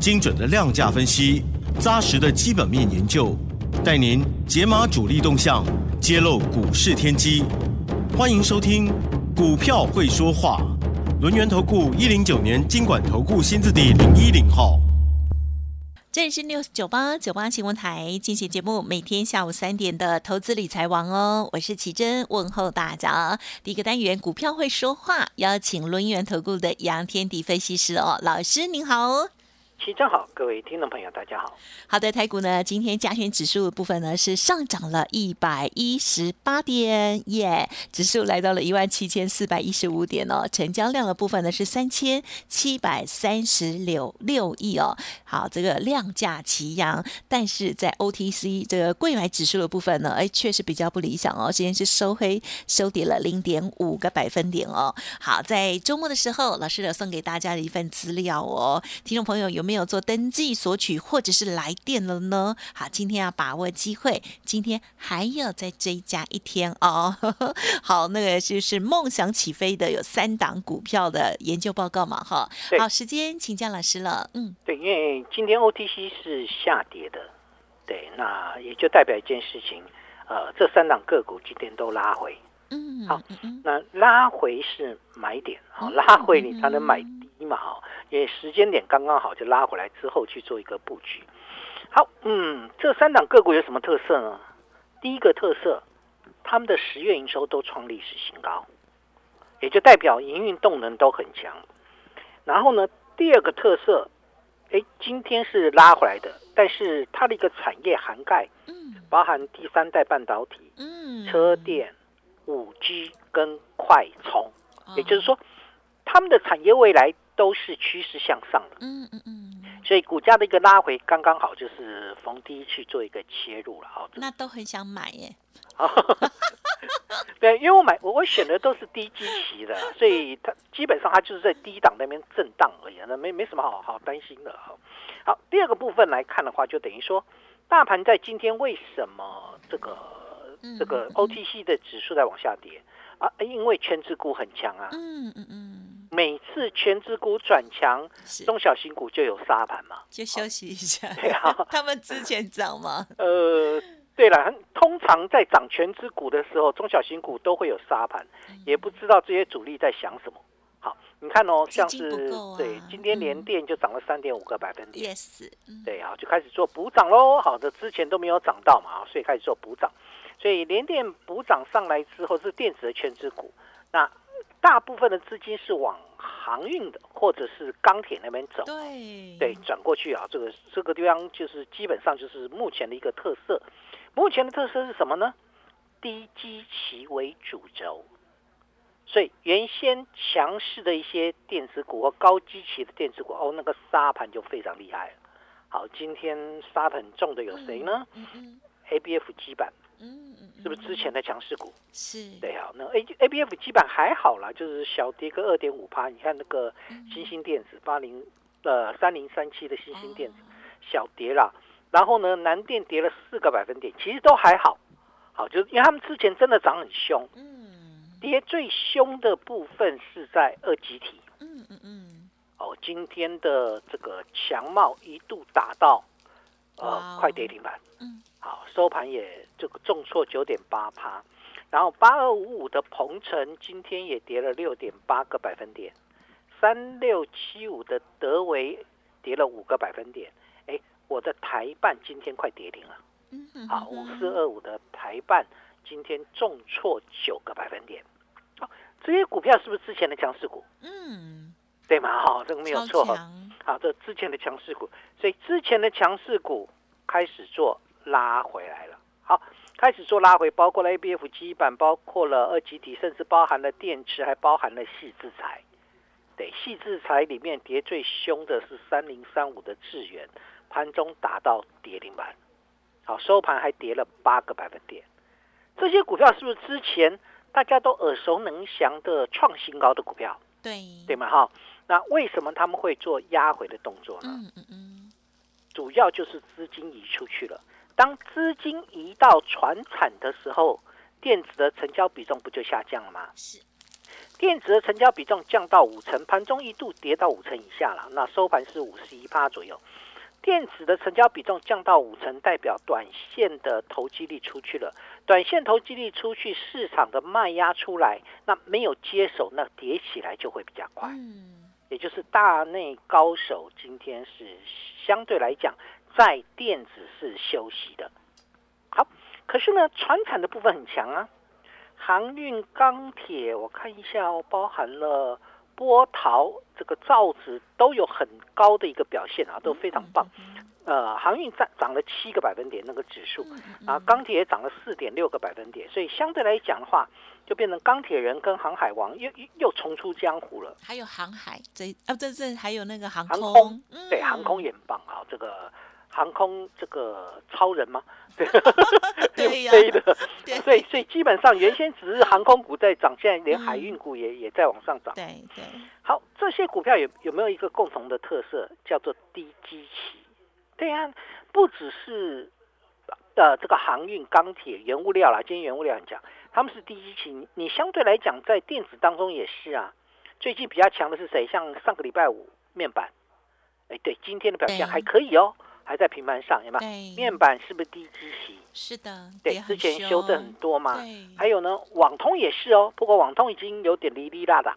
精准的量价分析，扎实的基本面研究，带您解码主力动向，揭露股市天机。欢迎收听《股票会说话》，轮源投顾一零九年经管投顾新字第零一零号。这里是 News 九八九八新闻台进行节目，每天下午三点的投资理财王哦，我是奇珍，问候大家。第一个单元股票会说话，邀请轮源投顾的杨天迪分析师哦，老师您好。齐正好，各位听众朋友，大家好。好的，台股呢，今天加权指数的部分呢是上涨了一百一十八点，耶，指数来到了一万七千四百一十五点哦，成交量的部分呢是三千七百三十六六亿哦。好，这个量价齐扬，但是在 OTC 这个贵买指数的部分呢，哎，确实比较不理想哦，今天是收黑，收跌了零点五个百分点哦。好，在周末的时候，老师有送给大家的一份资料哦，听众朋友有没有？没有做登记索取或者是来电了呢？好，今天要把握机会，今天还要再追加一天哦。好，那个就是梦想起飞的有三档股票的研究报告嘛，哈。好，时间请教老师了。嗯，对，因为今天 OTC 是下跌的，对，那也就代表一件事情，呃，这三档个股今天都拉回。嗯，好，那拉回是买点，好，拉回你才能买低嘛，哈。因为时间点刚刚好，就拉回来之后去做一个布局。好，嗯，这三档个股有什么特色呢？第一个特色，他们的十月营收都创历史新高，也就代表营运动能都很强。然后呢，第二个特色，哎，今天是拉回来的，但是它的一个产业涵盖，嗯，包含第三代半导体，嗯，车电、五 G 跟快充，也就是说，他们的产业未来。都是趋势向上的，嗯嗯嗯，所以股价的一个拉回刚刚好，就是逢低去做一个切入了啊。那都很想买耶。对，因为我买我我选的都是低基期的，所以它基本上它就是在低档那边震荡而已，那没没什么好好担心的哈。好，第二个部分来看的话，就等于说大盘在今天为什么这个这个 OTC 的指数在往下跌啊？因为全指股很强啊。嗯嗯嗯。每次全指股转强，中小型股就有沙盘嘛，就休息一下。对啊，他们之前涨吗？呃，对了，通常在涨全指股的时候，中小型股都会有沙盘，也不知道这些主力在想什么。好，你看哦，像是对，今天连电就涨了三点五个百分点。Yes，对啊，就开始做补涨喽。好的，之前都没有涨到嘛，所以开始做补涨。所以连电补涨上来之后，是电子的全指股。那大部分的资金是往航运的或者是钢铁那边走，对对，转过去啊，这个这个地方就是基本上就是目前的一个特色。目前的特色是什么呢？低基期为主轴，所以原先强势的一些电子股和高基期的电子股，哦，那个沙盘就非常厉害了。好，今天沙很重的有谁呢？A B F 基板。嗯嗯，是不是之前的强势股？是，对啊，那 A A B F 基本还好啦，就是小跌个二点五趴。你看那个新兴电子八零呃三零三七的新兴电子小跌啦，然后呢南电跌了四个百分点，其实都还好，好就是因为他们之前真的涨很凶，嗯，跌最凶的部分是在二级体，嗯嗯嗯，哦，今天的这个强茂一度打到呃快跌停板，嗯。好，收盘也这个重挫九点八趴，然后八二五五的鹏程今天也跌了六点八个百分点，三六七五的德维跌了五个百分点，哎，我的台办今天快跌停了，好，五四二五的台办今天重挫九个百分点，好，这些股票是不是之前的强势股？嗯，对吗？好，这个没有错，好，这之前的强势股，所以之前的强势股开始做。拉回来了，好，开始做拉回，包括了 A B F 基板，包括了二级体，甚至包含了电池，还包含了细制材。对，细制裁里面跌最凶的是三零三五的智源，盘中打到跌停板，好收盘还跌了八个百分点。这些股票是不是之前大家都耳熟能详的创新高的股票？对，对吗？哈，那为什么他们会做压回的动作呢？嗯嗯嗯，主要就是资金移出去了。当资金移到船产的时候，电子的成交比重不就下降了吗？是，电子的成交比重降到五成，盘中一度跌到五成以下了。那收盘是五十一趴左右。电子的成交比重降到五成，代表短线的投机力出去了。短线投机力出去，市场的卖压出来，那没有接手，那跌起来就会比较快。嗯，也就是大内高手今天是相对来讲在电子是休息的。好，可是呢，船产的部分很强啊，航运、钢铁，我看一下哦，包含了波涛、这个造纸都有很高的一个表现啊，都非常棒。呃，航运涨涨了七个百分点那个指数，啊，钢铁也涨了四点六个百分点，所以相对来讲的话，就变成钢铁人跟航海王又又又重出江湖了。还有航海这啊，这这还有那个航航空，对，航空也很棒啊，这个航空这个超人吗？对，对飞的，对所以所以基本上原先只是航空股在涨，现在连海运股也也在往上涨。对对，好，这些股票有有没有一个共同的特色，叫做低基期？对呀、不只是呃这个航运、钢铁、原物料啦，今天原物料很强，他们是低基期。你你相对来讲，在电子当中也是啊。最近比较强的是谁？像上个礼拜五面板，哎，对，今天的表现对还可以哦，还在平盘上，有没有？面板是不是低基期？是的，对之前修正很多嘛。对，还有呢，网通也是哦，不过网通已经有点离离啦啦，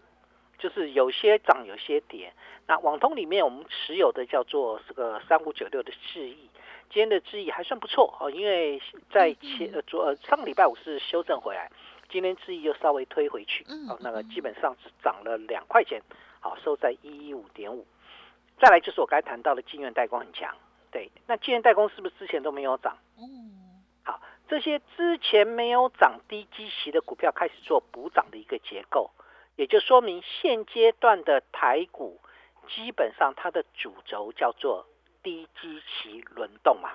就是有些涨，有些跌。那网通里面我们持有的叫做这个三五九六的智易，今天的智易还算不错哦，因为在前呃昨呃上个礼拜五是修正回来，今天智易又稍微推回去，嗯哦，那个基本上是涨了两块钱，好收在一一五点五。再来就是我刚才谈到的金源代工很强，对，那既然代工是不是之前都没有涨？嗯，好，这些之前没有涨低基期的股票开始做补涨的一个结构，也就说明现阶段的台股基本上它的主轴叫做低基期轮动嘛。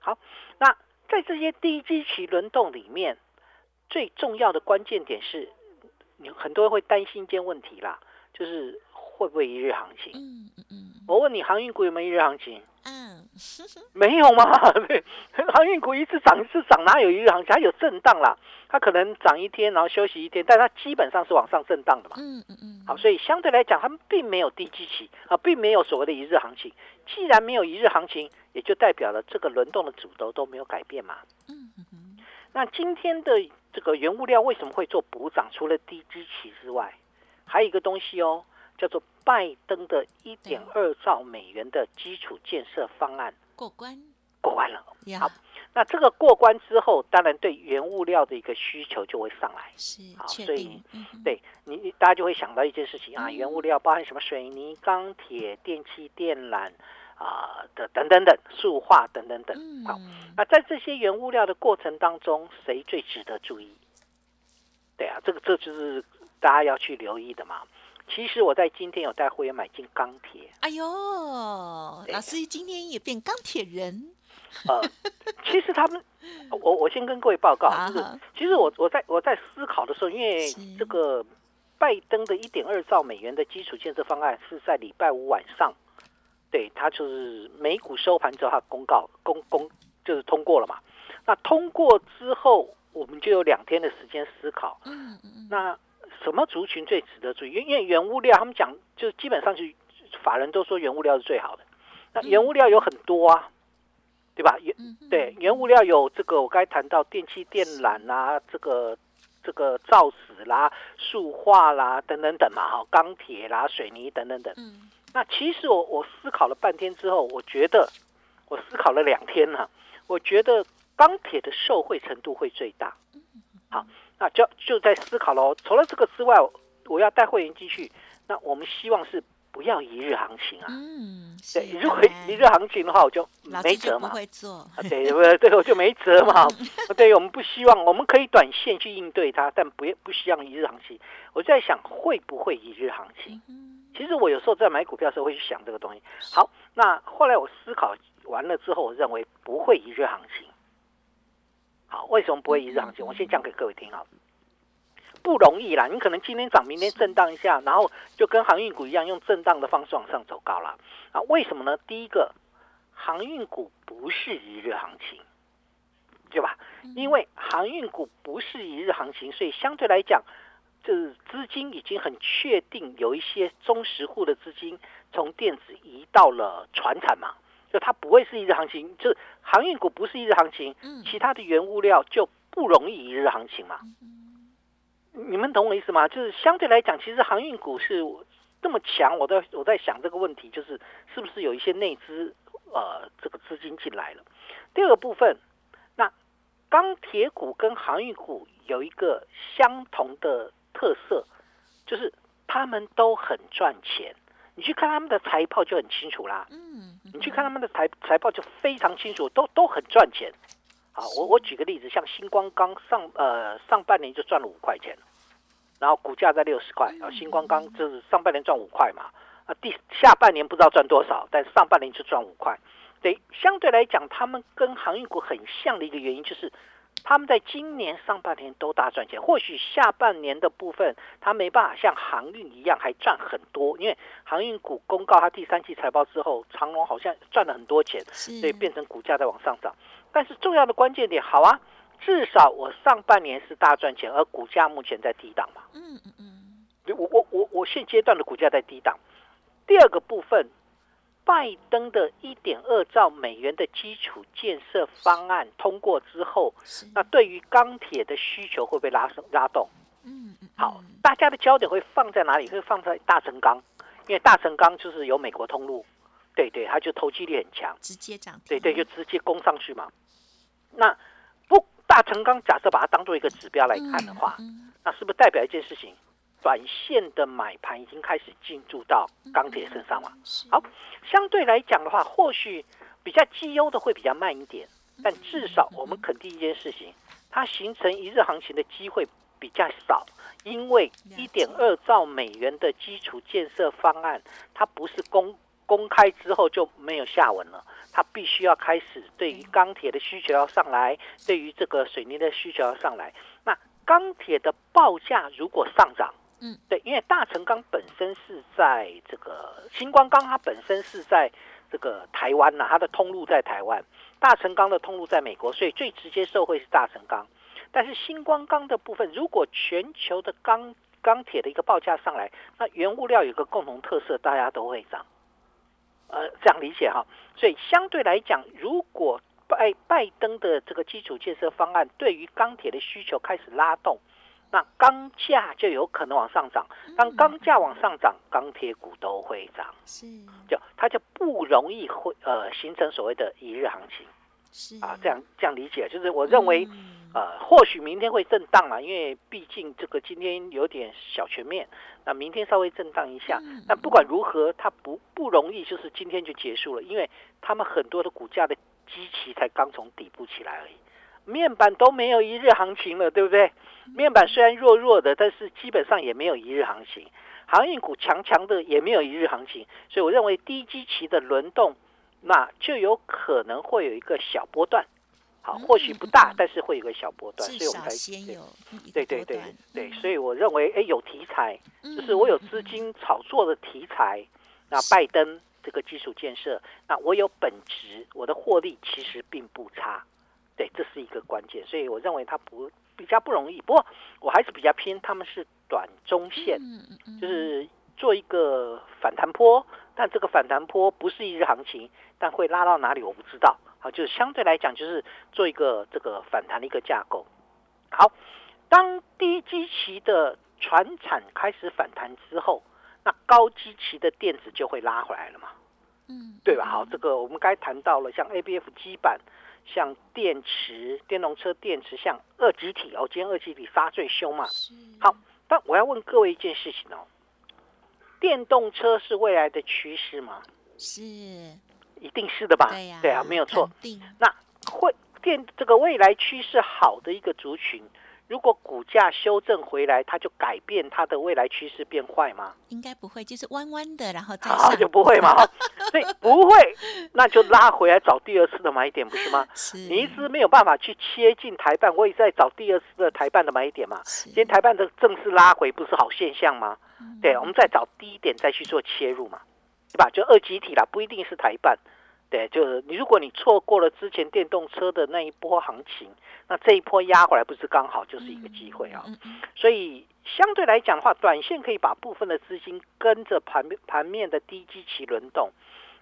好，那在这些低基期轮动里面，最重要的关键点是，你很多人会担心一件问题啦，就是会不会一日行情？嗯嗯嗯我问你，航运股有没有一日行情？嗯，没有吗？对，航运股一次涨一次涨，哪有一日行情？它有震荡啦，它可能涨一天，然后休息一天，但它基本上是往上震荡的嘛。嗯嗯嗯，好，所以相对来讲，他们并没有低基期啊，并没有所谓的一日行情。既然没有一日行情，也就代表了这个轮动的主轴都没有改变嘛。嗯嗯嗯，那今天的这个原物料为什么会做补涨？除了低基期之外，还有一个东西哦，叫做拜登的一点二兆美元的基础建设方案过关过关了。呀好，那这个过关之后，当然对原物料的一个需求就会上来。是好所以，嗯对你，你大家就会想到一件事情啊，嗯原物料包含什么水泥、钢铁、电器、电缆啊的等等等，塑化等等等。好，嗯，那在这些原物料的过程当中，谁最值得注意？对啊，这个这就是大家要去留意的嘛。其实我在今天有带会员买进钢铁，哎呦，老师今天也变钢铁人，呃，其实他们，我我先跟各位报告，就是其实我我在我在思考的时候，因为是。这个拜登的一点二兆美元的基础建设方案是在礼拜五晚上，对，他就是美股收盘之后，他公告公公就是通过了嘛。那通过之后，我们就有两天的时间思考，嗯嗯嗯，那什么族群最值得注意？因为原物料，他们讲就基本上就法人都说原物料是最好的。那原物料有很多啊，对吧？原对，原物料有这个我刚才谈到电器电缆啦，这个这个造纸啦、塑化啦等等等嘛，哈，钢铁啦、水泥等等等。嗯那其实我我思考了半天之后，我觉得我思考了两天呢、我觉得钢铁的受惠程度会最大。好，那就就在思考喽。除了这个之外，我要带会员继续。那我们希望是不要一日行情啊。嗯，对，如果一日行情的话，我就没辙嘛。不会做，啊，对，不对，我就没辙嘛。对，我们不希望，我们可以短线去应对它，但不不希望一日行情。我在想，会不会一日行情？嗯其实我有时候在买股票的时候会去想这个东西。好，那后来我思考完了之后，我认为不会一日行情。好，为什么不会一日行情？我先讲给各位听啊，不容易啦。你可能今天涨，明天震荡一下，然后就跟航运股一样，用震荡的方式往上走高了啊？为什么呢？第一个，航运股不是一日行情，对吧？因为航运股不是一日行情，所以相对来讲。就是资金已经很确定，有一些中实户的资金从电子移到了船产嘛，就它不会是一日行情，就是航运股不是一日行情，其他的原物料就不容易一日行情嘛。你们懂我意思吗？就是相对来讲，其实航运股是这么强，我在我在想这个问题，就是是不是有一些内资呃这个资金进来了？第二个部分，那钢铁股跟航运股有一个相同的。特色就是他们都很赚钱，你去看他们的财报就很清楚啦。嗯，你去看他们的财财报就非常清楚，都都很赚钱。好，我我举个例子，像星光刚上呃上半年就赚了五块钱，然后股价在六十块，然后星光刚就是上半年赚五块嘛，啊第下半年不知道赚多少，但上半年就赚五块。对，相对来讲，他们跟航运股很像的一个原因就是。他们在今年上半年都大赚钱，或许下半年的部分，他没办法像航运一样还赚很多，因为航运股公告它第三季财报之后，长隆好像赚了很多钱，所以变成股价在往上涨。但是重要的关键点，好啊，至少我上半年是大赚钱，而股价目前在低档嘛。嗯嗯嗯，我我我我现阶段的股价在低档。第二个部分。拜登的一点二兆美元的基础建设方案通过之后，那对于钢铁的需求会被拉升拉动。嗯，好，大家的焦点会放在哪里？会放在大成钢，因为大成钢就是有美国通路，对对，它就投机力很强，直接涨，对对，就直接攻上去嘛。那不大成钢，假设把它当做一个指标来看的话，那是不是代表一件事情？短线的买盘已经开始进驻到钢铁身上了。好，相对来讲的话，或许比较绩优的会比较慢一点，但至少我们肯定一件事情，它形成一日行情的机会比较少，因为一点二兆美元的基础建设方案，它不是公公开之后就没有下文了，它必须要开始对于钢铁的需求要上来，对于这个水泥的需求要上来。那钢铁的报价如果上涨，嗯，对，因为大成钢本身是在这个星光钢，它本身是在这个台湾呐，它的通路在台湾，大成钢的通路在美国，所以最直接受惠是大成钢。但是星光钢的部分，如果全球的钢钢铁的一个报价上来，那原物料有个共同特色，大家都会涨。呃，这样理解哈。所以相对来讲，如果拜拜登的这个基础建设方案对于钢铁的需求开始拉动。那钢价就有可能往上涨，当钢价往上涨，钢铁股都会涨，是，就它就不容易会呃形成所谓的一日行情，是。啊，这样这样理解，就是我认为，呃，或许明天会震荡了，因为毕竟这个今天有点小全面，那明天稍微震荡一下，但不管如何，它不不容易就是今天就结束了，因为他们很多的股价的基期才刚从底部起来而已。面板都没有一日行情了，对不对？面板虽然弱弱的，但是基本上也没有一日行情。航运股强强的也没有一日行情，所以我认为低基期的轮动，那就有可能会有一个小波段。好，或许不大，但是会有个小波段。所以我们才有对对对对，所以我认为，哎，有题材，就是我有资金炒作的题材。那拜登这个基础建设，那我有本质，我的获利其实并不差。对，这是一个关键，所以我认为它不比较不容易。不过我还是比较偏他们是短中线，就是做一个反弹坡，但这个反弹坡不是一日行情，但会拉到哪里我不知道。好，就是相对来讲，就是做一个这个反弹的一个架构。好，当低基期的船产开始反弹之后，那高基期的电子就会拉回来了嘛？嗯，对吧？好，这个我们该谈到了，像 A B F 基板。像电池、电动车电池，像二极体哦，今天二极体发最凶嘛。好，但我要问各位一件事情哦，电动车是未来的趋势吗？是，一定是的吧？对呀，对啊，没有错。那会电这个未来趋势好的一个族群，如果股价修正回来，它就改变它的未来趋势变坏吗？应该不会，就是弯弯的，然后再啊，上，就不会嘛。所以不会，那就拉回来找第二次的买点，不是吗？是你一直没有办法去切进台办，我也在找第二次的台办的买点嘛。是今天台办的正式拉回，不是好现象吗？嗯对，我们再找低点再去做切入嘛，对吧？就二级体啦，不一定是台办。对，就是你，如果你错过了之前电动车的那一波行情，那这一波压回来，不是刚好就是一个机会啊。所以相对来讲的话，短线可以把部分的资金跟着盘面盘面的低基期轮动，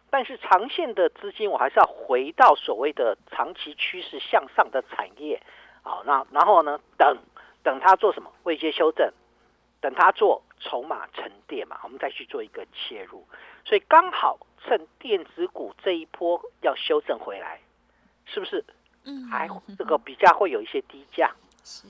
但是长线的资金我还是要回到所谓的长期趋势向上的产业。好，那然后呢，等等它做什么位阶修正，等它做筹码沉淀嘛，我们再去做一个切入。所以刚好趁电子股这一波要修正回来，是不是嗯，还嗯这个比价会有一些低价？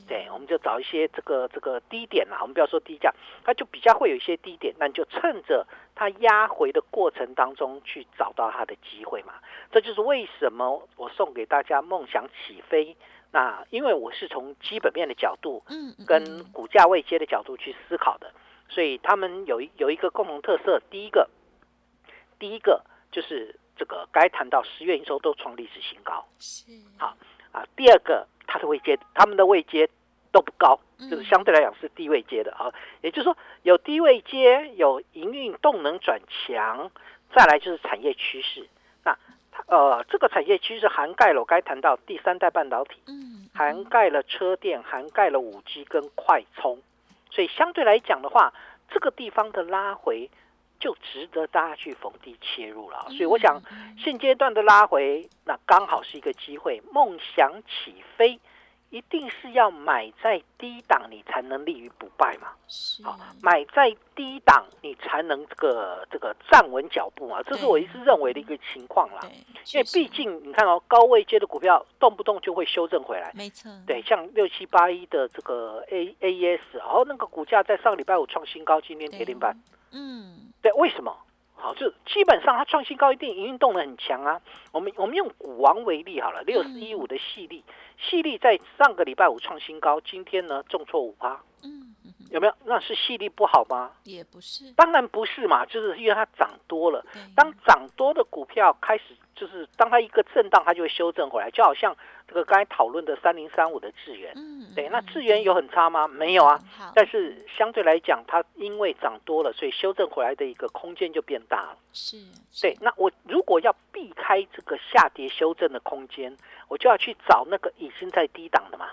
对，我们就找一些这个这个低点啦，我们不要说低价，它就比较会有一些低点，那你就趁着它压回的过程当中去找到它的机会嘛。这就是为什么我送给大家梦想起飞。那因为我是从基本面的角度嗯嗯跟嗯股价位阶的角度去思考的，所以他们有一有一个共同特色，第一个，第一个就是这个该谈到十月营收都创历史新高。是好啊，第二个，它的位阶，他们的位阶都不高，就是嗯相对来讲是低位阶的啊。也就是说，有低位阶，有营运动能转强，再来就是产业趋势。那它呃，这个产业其实涵盖了我该谈到第三代半导体，嗯涵盖了车电，涵盖了五 G 跟快充，所以相对来讲的话，这个地方的拉回就值得大家去逢低切入了啊。所以我想。嗯现阶段的拉回，那刚好是一个机会。梦想起飞，一定是要买在低档，你才能立于不败嘛。是好，买在低档，你才能这个这个站稳脚步嘛。这是我一直认为的一个情况啦。对，因为毕竟你看哦，高位接的股票动不动就会修正回来。没错，对，像六七八一的这个 A A E S，然哦，那个股价在上礼拜五创新高，今天跌停板。嗯对，为什么？好，就基本上它创新高，一定营运动能很强啊。我们我们用股王为例好了，六四一五的细粒，细粒在上个礼拜五创新高，今天呢重挫五趴，嗯嗯嗯有没有？那是细粒不好吗？也不是，当然不是嘛，就是因为它涨多了。当涨多的股票开始，就是当它一个震荡，它就会修正回来，就好像这个刚才讨论的三零三五的智源，嗯对，那嗯智源有很差吗？没有啊。但是相对来讲，它因为涨多了，所以修正回来的一个空间就变大了。是，是对，，那我如果要避开这个下跌修正的空间，我就要去找那个已经在低档的嘛，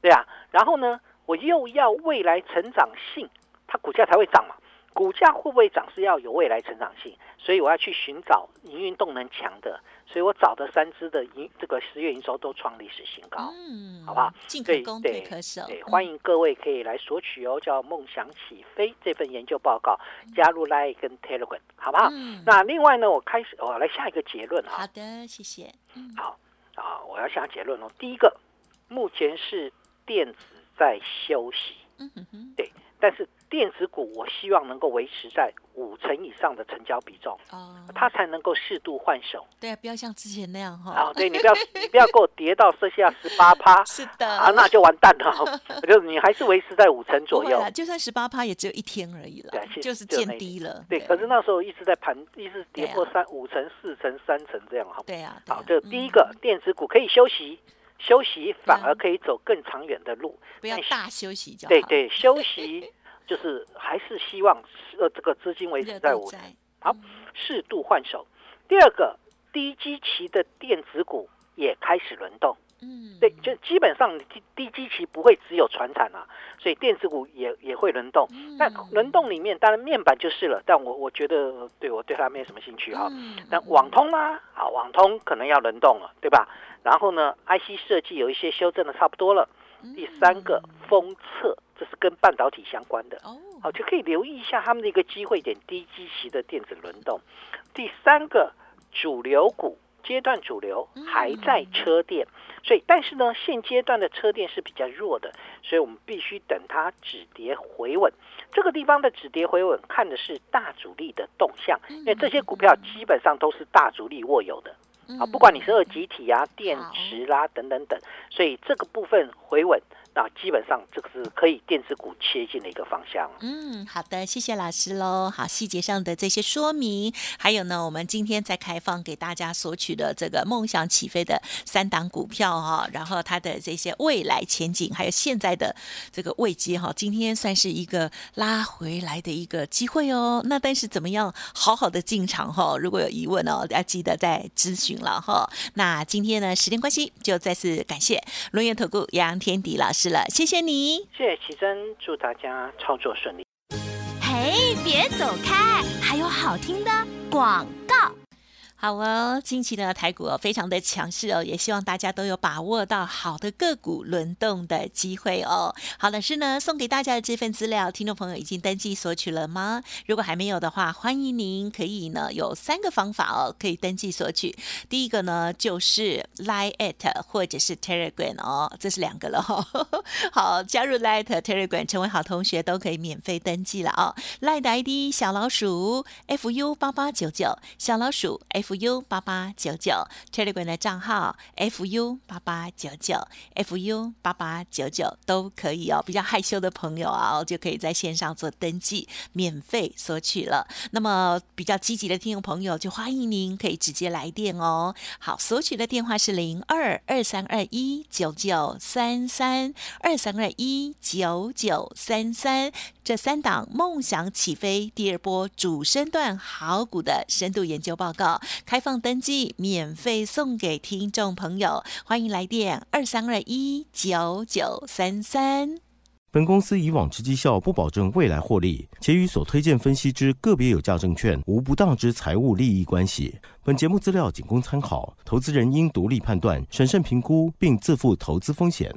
对啊。然后呢，我又要未来成长性，它股价才会涨嘛。股价会不会涨是要有未来成长性，所以我要去寻找营运动能强的，所以我找的三只的营这个十月营收都创历史新高。嗯，好不好？进可对攻，对退可守，对，嗯欢迎各位可以来索取哦，叫“梦想起飞”这份研究报告，加入 Line 跟 Telegram，好不好？嗯，那另外呢，我开始我来下一个结论哈、好的，谢谢，嗯，好啊，我要下结论哦。第一个，目前是电子在休息，嗯哼哼，但是电子股我希望能够维持在五成以上的成交比重，哦，它才能够适度换手。对啊，不要像之前那样哈，啊。对你不要你不要给我跌到剩下 十八趴。是的，啊，那就完蛋了。就是你还是维持在五成左右。就算十八趴也只有一天而已了对，就是见低了，对，可是那时候一直在盘，一直跌破对三五成、四成、三成这样哈。对啊，对好啊，这第一嗯个电子股可以休息，休息反而可以走更长远的路。不要大休息就好，对对，休息 就是还是希望呃这个资金维持在五好嗯适度换手。第二个，低基期的电子股也开始轮动。嗯，对，就基本上低低基期不会只有船产啊，所以电子股也也会轮动。嗯那轮动里面当然面板就是了，但我我觉得对我对它没什么兴趣哈。嗯那网通啦，啊，网通可能要轮动了，对吧？然后呢，IC 设计有一些修正的差不多了。第三个封测，这是跟半导体相关的，哦，好，就可以留意一下他们的一个机会点，低基期的电子轮动。第三个主流股阶段主流还在车电，所以但是呢，现阶段的车电是比较弱的，所以我们必须等它止跌回稳。这个地方的止跌回稳看的是大主力的动向，因为这些股票基本上都是大主力握有的。啊，不管你是二极体啊、电池啦、等等等，所以这个部分回稳，那基本上这个是可以电子股切进的一个方向。嗯，好的，谢谢老师喽。好，细节上的这些说明，还有呢，我们今天在开放给大家索取的这个梦想起飞的三档股票哈，然后它的这些未来前景，还有现在的这个位阶哈，今天算是一个拉回来的一个机会哦。那但是怎么样好好的进场哈？如果有疑问哦，要记得再咨询了哈。那今天呢，时间关系，就再次感谢龙岩投顾杨天迪老师。是了，谢谢你，谢谢奇珍，祝大家操作顺利。嘿，别走开，还有好听的广告。好哦，近期呢台股哦，非常的强势哦，也希望大家都有把握到好的个股轮动的机会哦。好，老师呢送给大家的这份资料，听众朋友已经登记索取了吗？如果还没有的话，欢迎您可以呢有三个方法哦，可以登记索取。第一个呢就是 Line at 或者是 Telegram 哦，这是两个了哈。好，加入 Line Telegram 成为好同学都可以免费登记了哦。Line 的 ID 小老鼠 fu 八八九九，小老鼠 f。Fu 八八九九，Telegram 的账号 fu 八八九九，fu 八八九九都可以哦。比较害羞的朋友啊，就可以在线上做登记，免费索取了。那么比较积极的听众朋友，就欢迎您可以直接来电哦。好，索取的电话是零二二三二一九九三三二三二一九九三三。这三档梦想起飞第二波主升段好股的深度研究报告。开放登记，免费送给听众朋友，欢迎来电二三二一九九三三。本公司以往之绩效不保证未来获利，且与所推荐分析之个别有价证券无不当之财务利益关系。本节目资料仅供参考，投资人应独立判断、审慎评估，并自负投资风险。